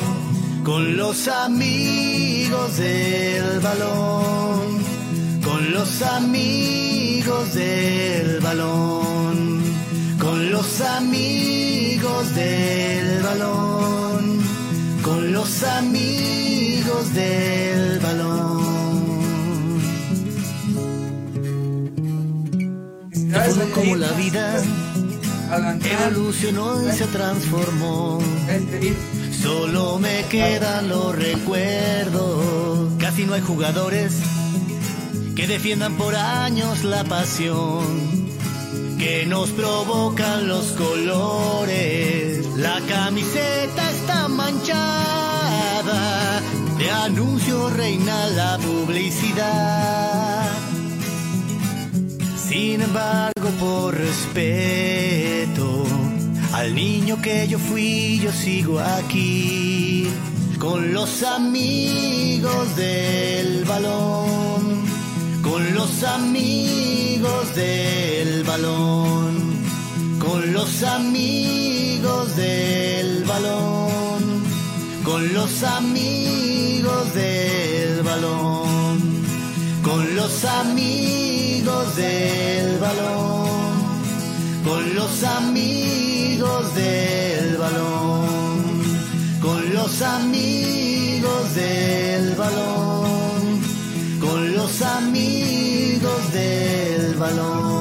con los amigos del balón, los amigos del balón, con los amigos del balón, con los amigos del balón. Fue como la vida evolucionó y se transformó. Solo me quedan los recuerdos. Casi no hay jugadores que defiendan por años la pasión que nos provocan los colores. La camiseta está manchada, de anuncio reina la publicidad. Sin embargo, por respeto al niño que yo fui, yo sigo aquí con los amigos del balón, con los amigos del balón, con los amigos del balón, con los amigos del balón con los amigos del balón, con los amigos del balón, con los amigos del balón, con